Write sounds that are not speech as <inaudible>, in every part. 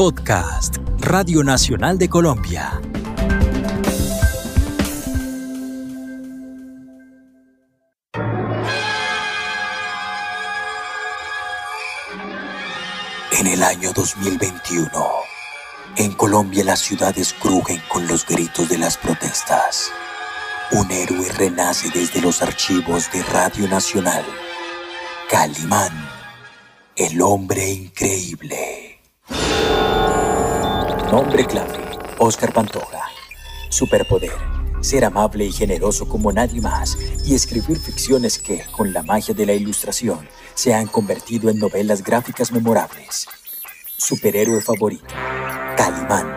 Podcast, Radio Nacional de Colombia. En el año 2021, en Colombia las ciudades crujen con los gritos de las protestas. Un héroe renace desde los archivos de Radio Nacional. Calimán, el hombre increíble. Nombre clave, Oscar Pantoja. Superpoder, ser amable y generoso como nadie más y escribir ficciones que, con la magia de la ilustración, se han convertido en novelas gráficas memorables. Superhéroe favorito, Calimán.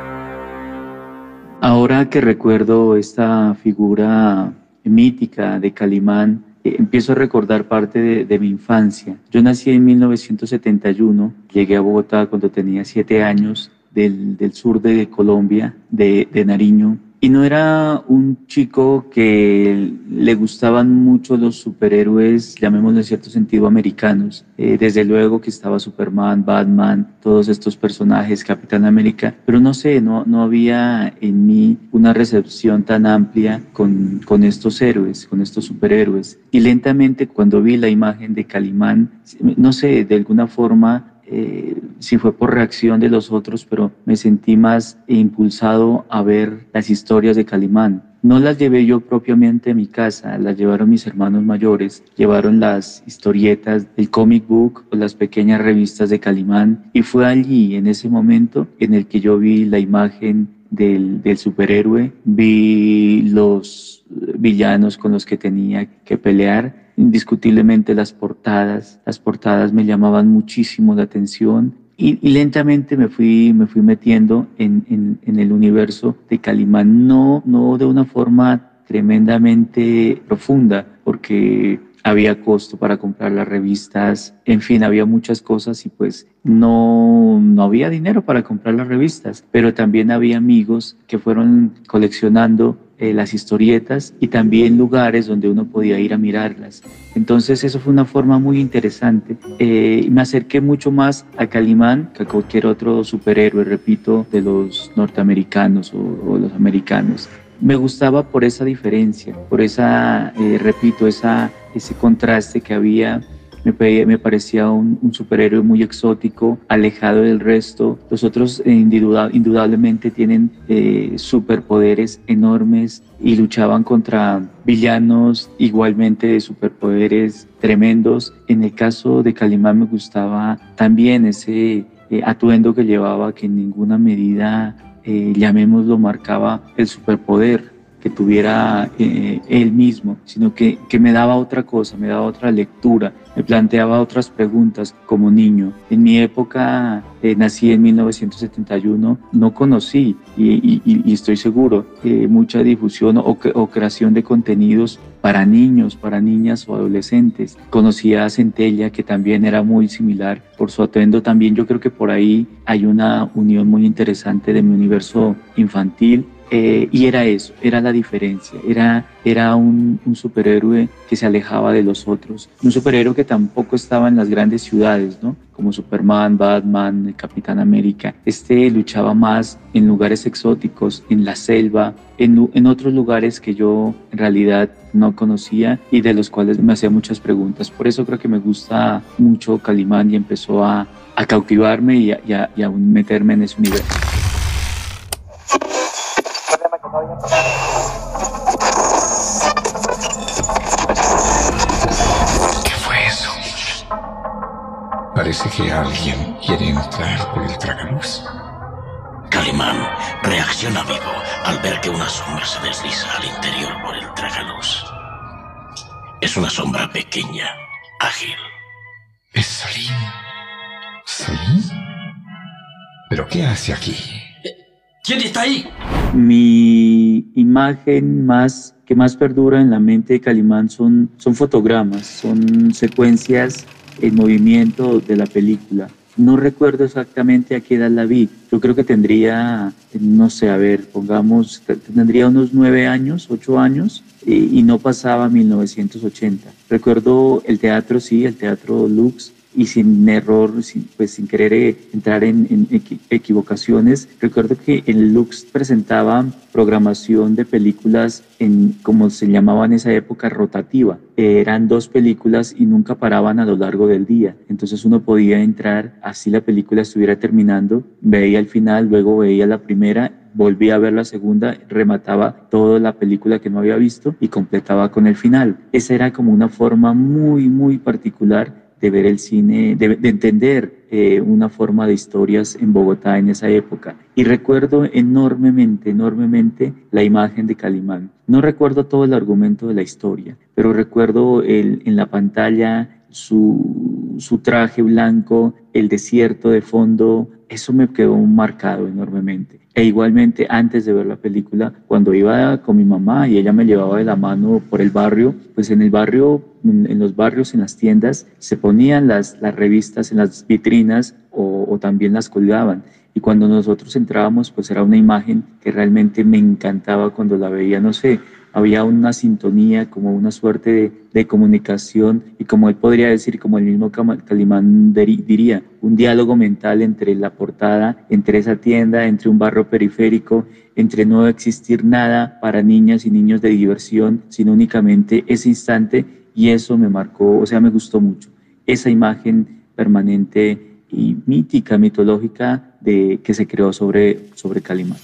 Ahora que recuerdo esta figura mítica de Calimán, eh, empiezo a recordar parte de, mi infancia. Yo nací en 1971, llegué a Bogotá cuando tenía siete años del, sur de Colombia, de, Nariño, y no era un chico que le gustaban mucho los superhéroes, llamémoslo en cierto sentido, americanos. Eh, desde luego que estaba Superman, Batman, todos estos personajes, Capitán América, pero no sé, no, no había en mí una recepción tan amplia con, con estos héroes, con estos superhéroes. Y lentamente cuando vi la imagen de Calimán, no sé, de alguna forma eh, si fue por reacción de los otros, pero me sentí más impulsado a ver las historias de Calimán. No las llevé yo propiamente a mi casa, las llevaron mis hermanos mayores, llevaron las historietas del comic book o las pequeñas revistas de Calimán y fue allí, en ese momento, en el que yo vi la imagen del, del superhéroe, vi los villanos con los que tenía que pelear indiscutiblemente las portadas. Las portadas me llamaban muchísimo la atención y, lentamente me fui, me fui metiendo en, en, el universo de Calimán, no, no de una forma tremendamente profunda, porque había costo para comprar las revistas, en fin, había muchas cosas y pues no, no había dinero para comprar las revistas, pero también había amigos que fueron coleccionando eh, las historietas y también lugares donde uno podía ir a mirarlas. Entonces eso fue una forma muy interesante. Eh, me acerqué mucho más a Calimán que a cualquier otro superhéroe, repito, de los norteamericanos o los americanos me gustaba por esa diferencia, por esa, eh, repito, esa, ese contraste que había. Me, parecía un, superhéroe muy exótico, alejado del resto. Los otros eh, indudablemente tienen eh, superpoderes enormes y luchaban contra villanos igualmente de superpoderes tremendos. En el caso de Calimán me gustaba también ese atuendo que llevaba que en ninguna medida eh, llamémoslo, marcaba el superpoder que tuviera eh, él mismo, sino que, que, me daba otra cosa, me daba otra lectura, me planteaba otras preguntas como niño. En mi época, eh, nací en 1971, no conocí y, estoy seguro que mucha difusión o, o, creación de contenidos para niños, para niñas o adolescentes. Conocí a Centella, que también era muy similar por su atuendo. También yo creo que por ahí hay una unión muy interesante de mi universo infantil eh, y era eso, era la diferencia, era, era un, superhéroe que se alejaba de los otros, un superhéroe que tampoco estaba en las grandes ciudades, ¿no? Como Superman, Batman, Capitán América. Este luchaba más en lugares exóticos, en la selva, en, en otros lugares que yo en realidad no conocía y de los cuales me hacía muchas preguntas. Por eso creo que me gusta mucho Calimán y empezó a, cautivarme y a, y a, y a meterme en ese universo. ¿Qué fue eso? Parece que alguien quiere entrar por el tragaluz. Calimán reacciona vivo al ver que una sombra se desliza al interior por el tragaluz. Es una sombra pequeña, ágil. Es Salim. ¿Salim? ¿Pero qué hace aquí? ¿Quién está ahí? Mi imagen más que más perdura en la mente de Calimán son, son fotogramas, son secuencias en movimiento de la película. No recuerdo exactamente a qué edad la vi. Yo creo que tendría, no sé, a ver, pongamos, tendría unos nueve años, ocho años, y, no pasaba 1980. Recuerdo el teatro, sí, el teatro Lux, y sin error, sin, pues sin querer eh, entrar en, equivocaciones, recuerdo que el Lux presentaba programación de películas en, como se llamaba en esa época, rotativa. eran dos películas y nunca paraban a lo largo del día. Entonces uno podía entrar, así la película estuviera terminando, veía el final, luego veía la primera volvía a ver la segunda, remataba toda la película que no había visto y completaba con el final. Esa era como una forma muy, muy particular de ver el cine, de, entender eh, una forma de historias en Bogotá en esa época. Y recuerdo enormemente, enormemente la imagen de Calimán. No recuerdo todo el argumento de la historia, pero recuerdo el, en la pantalla su, su traje blanco, el desierto de fondo, eso me quedó marcado enormemente. E igualmente antes de ver la película, cuando iba con mi mamá y ella me llevaba de la mano por el barrio, pues en el barrio, en los barrios, en las tiendas, se ponían las, las revistas en las vitrinas o, o también las colgaban. Y cuando nosotros entrábamos, pues era una imagen que realmente me encantaba cuando la veía, no sé, había una sintonía, como una suerte de, comunicación y como él podría decir, como el mismo Calimán diría, un diálogo mental entre la portada, entre esa tienda, entre un barrio periférico, entre no existir nada para niñas y niños de diversión, sino únicamente ese instante y eso me marcó, o sea, me gustó mucho, esa imagen permanente y mítica, mitológica de, que se creó sobre, sobre Calimán.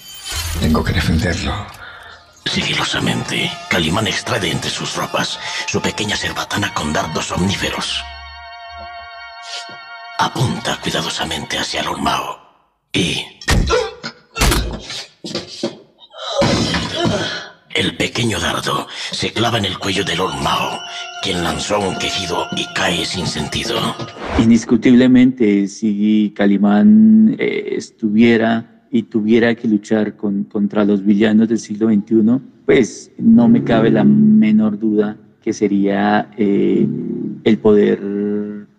Tengo que defenderlo. Sigilosamente, Calimán extrae entre sus ropas su pequeña cerbatana con dardos omníferos. Apunta cuidadosamente hacia el Olmao y... El pequeño dardo se clava en el cuello del Olmao, quien lanzó un quejido y cae sin sentido. Indiscutiblemente, si Calimán eh, estuviera y tuviera que luchar con, contra los villanos del siglo XXI, pues no me cabe la menor duda que sería eh, el poder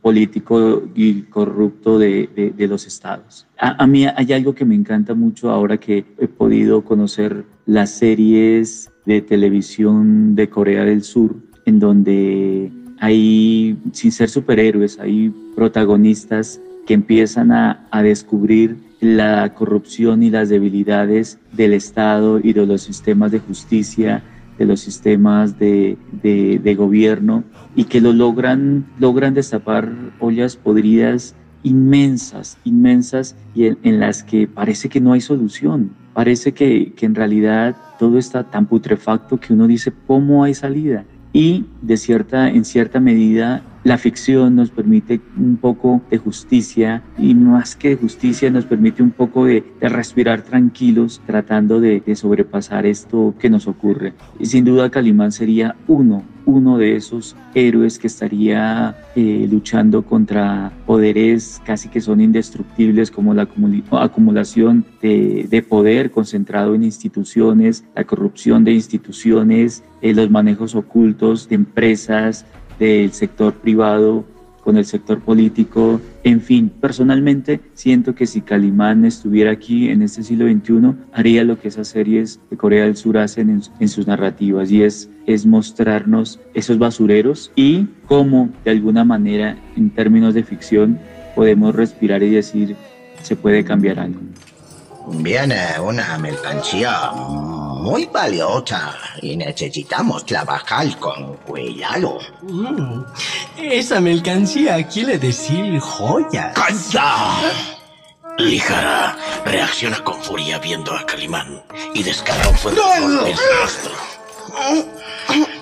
político y corrupto de, de, los estados. A, a, mí hay algo que me encanta mucho ahora que he podido conocer las series de televisión de Corea del Sur, en donde hay, sin ser superhéroes, hay protagonistas que empiezan a, a descubrir la corrupción y las debilidades del Estado y de los sistemas de justicia, de los sistemas de, de, gobierno y que lo logran, logran destapar ollas podridas inmensas, inmensas y en, las que parece que no hay solución. Parece que, que en realidad todo está tan putrefacto que uno dice, ¿cómo hay salida? Y de cierta, en cierta medida la ficción nos permite un poco de justicia y más que de justicia nos permite un poco de, respirar tranquilos tratando de, sobrepasar esto que nos ocurre. Y sin duda Calimán sería uno, uno de esos héroes que estaría eh, luchando contra poderes casi que son indestructibles como la acumulación de, poder concentrado en instituciones, la corrupción de instituciones, eh, los manejos ocultos de empresas, del sector privado con el sector político, en fin, personalmente siento que si Calimán estuviera aquí en este siglo XXI, haría lo que esas series de Corea del Sur hacen en, sus narrativas y es, es mostrarnos esos basureros y cómo de alguna manera en términos de ficción podemos respirar y decir se puede cambiar algo. Viene una mercancía muy valiosa y necesitamos trabajar con cuidado. Mm, esa mercancía quiere decir joya. ¡Calla! Lijara reacciona con furia viendo a Calimán y descarga un fuego su rostro.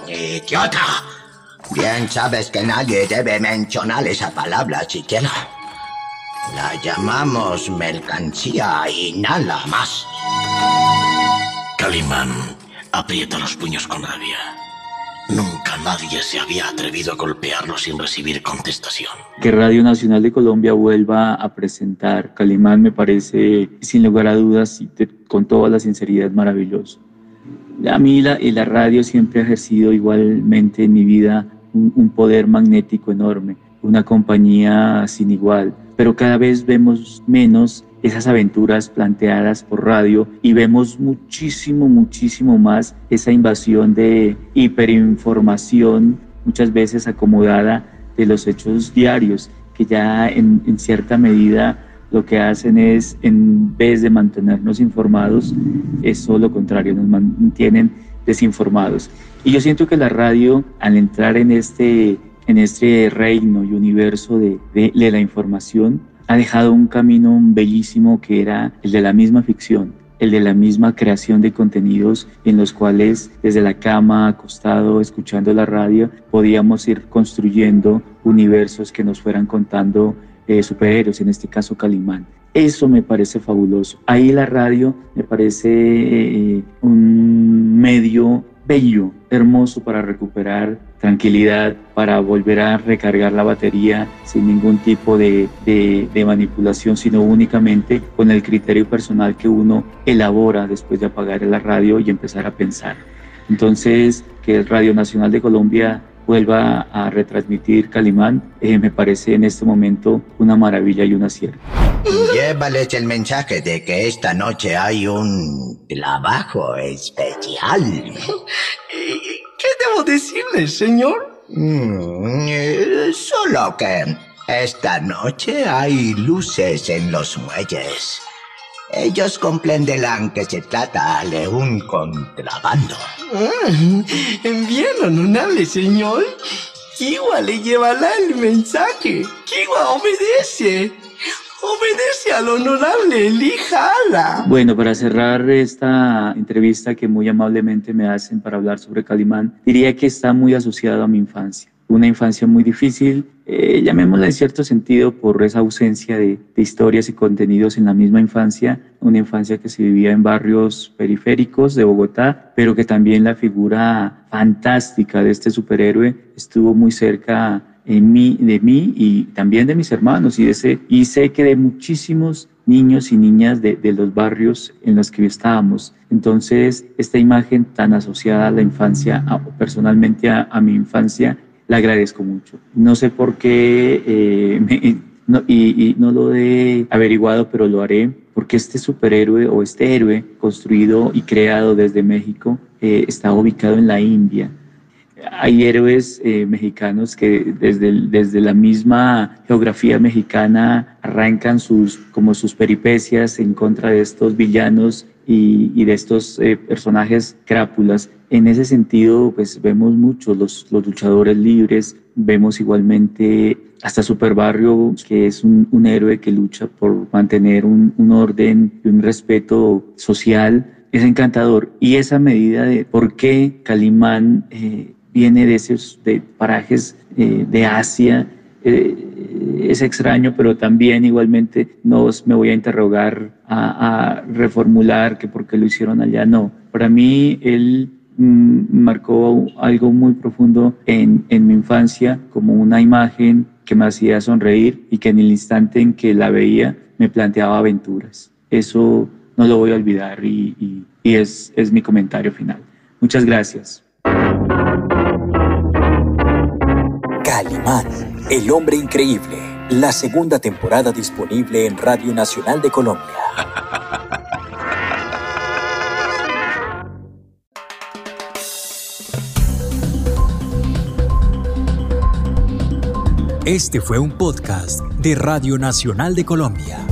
¡Idiota! Bien sabes que nadie debe mencionar esa palabra siquiera. La llamamos mercancía y nada más. Calimán aprieta los puños con rabia. Nunca nadie se había atrevido a golpearlo sin recibir contestación. Que Radio Nacional de Colombia vuelva a presentar Calimán me parece, sin lugar a dudas, y con toda la sinceridad, maravilloso. A mí la, la radio siempre ha ejercido igualmente en mi vida un poder magnético enorme, una compañía sin igual pero cada vez vemos menos esas aventuras planteadas por radio y vemos muchísimo, muchísimo más esa invasión de hiperinformación, muchas veces acomodada de los hechos diarios que ya en, cierta medida lo que hacen es, en vez de mantenernos informados, es todo lo contrario, nos mantienen desinformados. Y yo siento que la radio, al entrar en este, en este reino y universo de la información, ha dejado un camino bellísimo que era el de la misma ficción, el de la misma creación de contenidos en los cuales desde la cama, acostado, escuchando la radio, podíamos ir construyendo universos que nos fueran contando eh, superhéroes, en este caso Calimán. Eso me parece fabuloso. Ahí la radio me parece eh, un medio bello, hermoso para recuperar tranquilidad, para volver a recargar la batería sin ningún tipo de, de, manipulación, sino únicamente con el criterio personal que uno elabora después de apagar la radio y empezar a pensar. Entonces, que Radio Nacional de Colombia vuelva a retransmitir Calimán, eh, me parece en este momento una maravilla y un acierto. Llévales el mensaje de que esta noche hay un trabajo especial. <laughs> ¿Qué debo decirles, señor? Mm, eh, solo que esta noche hay luces en los muelles. Ellos comprenderán que se trata de un contrabando. Ah, bien, honorable señor. Kiwa le llevará el mensaje. Kiwa obedece. Obedece al honorable Lijala. Bueno, para cerrar esta entrevista que muy amablemente me hacen para hablar sobre Calimán, diría que está muy asociado a mi infancia una infancia muy difícil, eh, llamémosla en cierto sentido por esa ausencia de, historias y contenidos en la misma infancia, una infancia que se vivía en barrios periféricos de Bogotá, pero que también la figura fantástica de este superhéroe estuvo muy cerca en mí, de mí y también de mis hermanos y, de y sé que de muchísimos niños y niñas de, los barrios en los que estábamos. Entonces, esta imagen tan asociada a la infancia, a, personalmente a mi infancia, le agradezco mucho. No sé por qué, eh, <laughs> no, y, y, no lo he averiguado, pero lo haré, porque este superhéroe o este héroe construido y creado desde México eh, está ubicado en la India. Hay héroes eh, mexicanos que desde, desde la misma geografía mexicana arrancan sus, como sus peripecias en contra de estos villanos y, y de estos eh, personajes crápulas. En ese sentido, pues vemos muchos los, los luchadores libres, vemos igualmente hasta Super Barrio, que es un, un héroe que lucha por mantener un, un, orden y un respeto social. Es encantador. Y esa medida de por qué Calimán eh, viene de esos de parajes eh, de Asia, eh, es extraño, pero también igualmente no me voy a interrogar, a, a, reformular que por qué lo hicieron allá. No, para mí él mmm, marcó algo muy profundo en, en mi infancia, como una imagen que me hacía sonreír y que en el instante en que la veía me planteaba aventuras. Eso no lo voy a olvidar y, y, y es, es mi comentario final. Muchas gracias. Calimán, el hombre increíble. La segunda temporada disponible en Radio Nacional de Colombia. Este fue un podcast de Radio Nacional de Colombia.